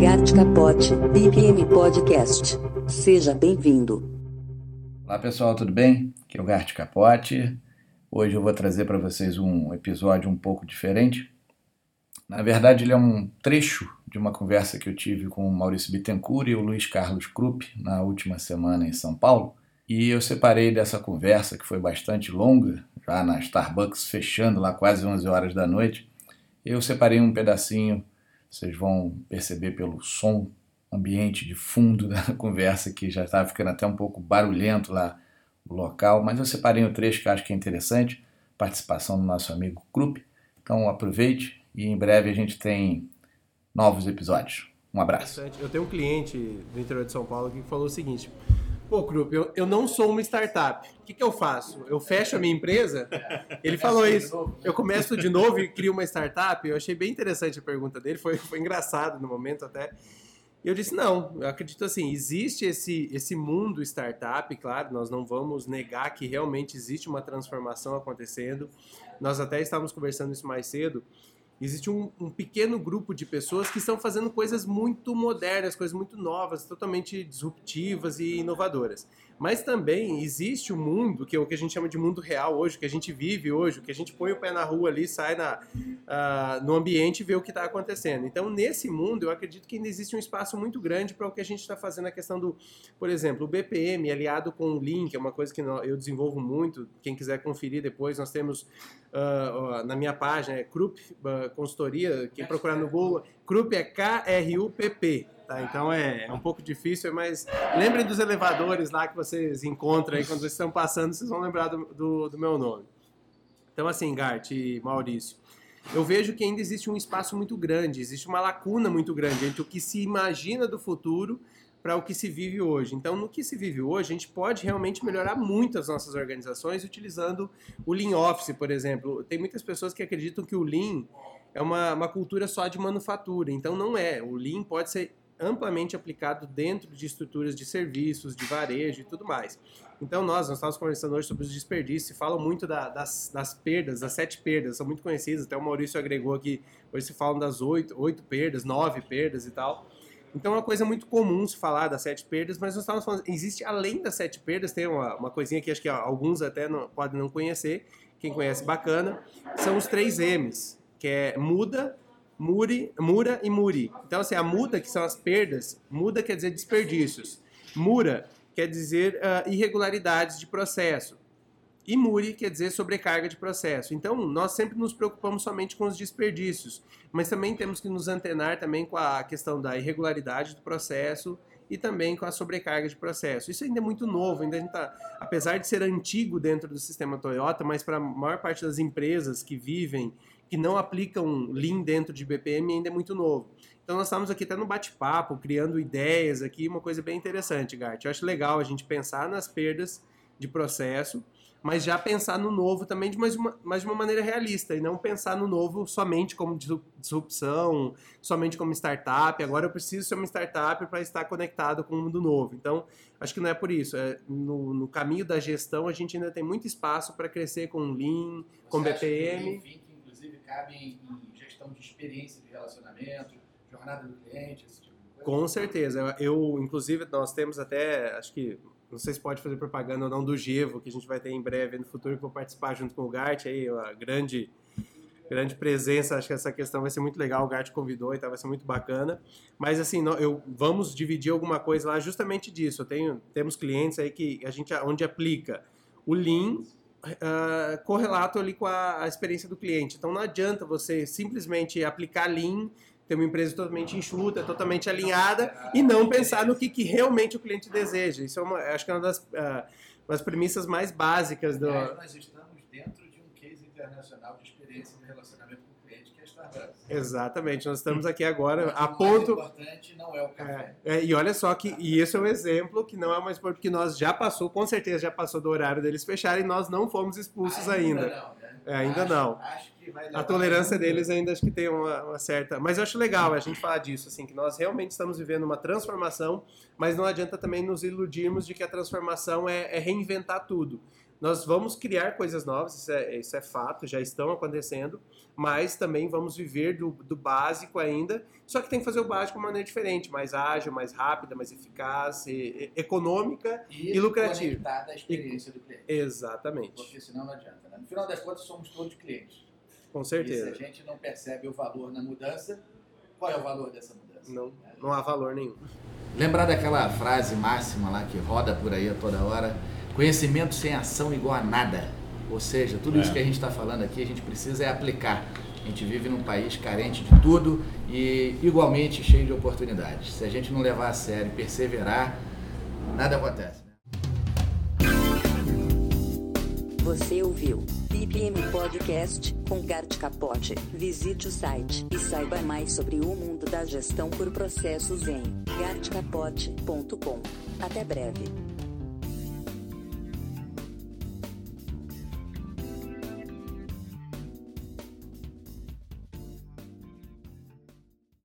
Gart Capote, BPM Podcast. Seja bem-vindo. Olá pessoal, tudo bem? Aqui é o Gart Capote. Hoje eu vou trazer para vocês um episódio um pouco diferente. Na verdade, ele é um trecho de uma conversa que eu tive com o Maurício Bittencourt e o Luiz Carlos Krupp na última semana em São Paulo. E eu separei dessa conversa, que foi bastante longa, já na Starbucks fechando lá quase 11 horas da noite. Eu separei um pedacinho vocês vão perceber pelo som ambiente de fundo da conversa que já estava ficando até um pouco barulhento lá o local, mas eu separei um trecho que acho que é interessante, participação do nosso amigo Krupp. Então aproveite e em breve a gente tem novos episódios. Um abraço. Eu tenho um cliente do interior de São Paulo que falou o seguinte: Pô, Krupp, eu, eu não sou uma startup. O que, que eu faço? Eu fecho a minha empresa? Ele falou isso. Eu começo de novo e crio uma startup? Eu achei bem interessante a pergunta dele, foi, foi engraçado no momento até. E eu disse, não, eu acredito assim, existe esse, esse mundo startup, claro, nós não vamos negar que realmente existe uma transformação acontecendo. Nós até estávamos conversando isso mais cedo, existe um, um, pequeno grupo de pessoas que estão fazendo coisas muito modernas, coisas muito novas, totalmente disruptivas e inovadoras. Mas também existe o um mundo, que é o que a gente chama de mundo real hoje, que a gente vive hoje, que a gente põe o pé na rua ali, sai na, uh, no ambiente e vê o que está acontecendo. Então, nesse mundo, eu acredito que ainda existe um espaço muito grande para o que a gente está fazendo, a questão do, por exemplo, o BPM aliado com o Lean, que é uma coisa que eu desenvolvo muito, quem quiser conferir depois, nós temos uh, na minha página, é Krupp uh, Consultoria, quem procurar no Google, Krupp é K-R-U-P-P. Tá? Então é, é, um pouco difícil, mas lembrem dos elevadores lá que vocês encontram aí, quando vocês estão passando, vocês vão lembrar do, do, do meu nome. Então, assim, Gart e Maurício, eu vejo que ainda existe um espaço muito grande, existe uma lacuna muito grande entre o que se imagina do futuro para o que se vive hoje. Então, no que se vive hoje, a gente pode realmente melhorar muito as nossas organizações utilizando o Lean Office, por exemplo. Tem muitas pessoas que acreditam que o Lean é uma, uma cultura só de manufatura. Então, não é. O Lean pode ser amplamente aplicado dentro de estruturas de serviços, de varejo e tudo mais. Então, nós, nós estávamos conversando hoje sobre os desperdícios, falam muito da, das, das, perdas, das sete perdas, são muito conhecidas, até o Maurício agregou aqui, hoje se falam das oito, oito perdas, nove perdas e tal. Então é uma coisa muito comum se falar das sete perdas, mas nós estávamos falando, existe além das sete perdas, tem uma, uma coisinha que acho que alguns até não, podem não conhecer, quem conhece bacana, são os três M's, que é muda, muri, mura e muri. Então, assim, a muda, que são as perdas, muda quer dizer desperdícios. Mura quer dizer uh, irregularidades de processo. E muri quer dizer sobrecarga de processo. Então, nós sempre nos preocupamos somente com os desperdícios, mas também temos que nos antenar também com a questão da irregularidade do processo e também com a sobrecarga de processo. Isso ainda é muito novo, ainda a gente tá, apesar de ser antigo dentro do sistema Toyota, mas para a maior parte das empresas que vivem que não aplicam Lean dentro de BPM ainda é muito novo. Então nós estamos aqui até no bate-papo, criando ideias aqui, uma coisa bem interessante, Gart. Eu acho legal a gente pensar nas perdas de processo, mas já pensar no novo também de mais uma, mais de uma maneira realista, e não pensar no novo somente como disrupção, somente como startup. Agora eu preciso ser uma startup para estar conectado com o mundo novo. Então, acho que não é por isso. É, no, no caminho da gestão, a gente ainda tem muito espaço para crescer com Lean, com Você BPM cabe em, em gestão de experiência de relacionamento, jornada do cliente, esse tipo de coisa? Com certeza. Eu, inclusive, nós temos até, acho que, não sei se pode fazer propaganda ou não, do Gevo, que a gente vai ter em breve no futuro, que vou participar junto com o Gart, aí, a grande grande presença, acho que essa questão vai ser muito legal, o Gart convidou e tá, vai ser muito bacana. Mas assim, eu vamos dividir alguma coisa lá justamente disso. Eu tenho, temos clientes aí que a gente onde aplica o Lean uh, correlato ali com a, a, experiência do cliente. Então não adianta você simplesmente aplicar Lean, ter uma empresa totalmente enxuta, totalmente alinhada e não pensar no que, que realmente o cliente deseja. Isso é uma, acho que é uma das, uh, das premissas mais básicas do. nós estamos dentro de um case internacional de experiência de relacionamento Exatamente, nós estamos aqui agora a ponto. O importante não é o café. É, é, e olha só que e esse é um exemplo que não é mais porque nós já passou, com certeza já passou do horário deles fecharem e nós não fomos expulsos ainda. ainda. Não, né? é, ainda acho, não. Acho a tolerância deles ainda acho que tem uma, uma, certa. Mas eu acho legal a gente falar disso, assim, que nós realmente estamos vivendo uma transformação, mas não adianta também nos iludirmos de que a transformação é, é reinventar tudo Nós vamos criar coisas novas, isso é, isso é fato, já estão acontecendo, mas também vamos viver do, do básico ainda, só que tem que fazer o básico de uma maneira diferente, mais ágil, mais rápida, mais eficaz, e, e, econômica e, e lucrativa. conectada à experiência do cliente. Exatamente. Porque senão não adianta. Né? No final das contas, somos todos clientes. Com certeza. E se a gente não percebe o valor na mudança, qual é o valor dessa mudança? Não, não há valor nenhum. Lembrar daquela frase máxima lá que roda por aí a toda hora: conhecimento sem ação igual a nada. Ou seja, tudo É. isso que a gente está falando aqui, a gente precisa é aplicar. A gente vive num país carente de tudo e igualmente cheio de oportunidades. Se a gente não levar a sério e perseverar, nada acontece. né? Você ouviu BPM Podcast com Gart Capote. Visite o site e saiba mais sobre o mundo da gestão por processos em gartcapote.com. Até breve.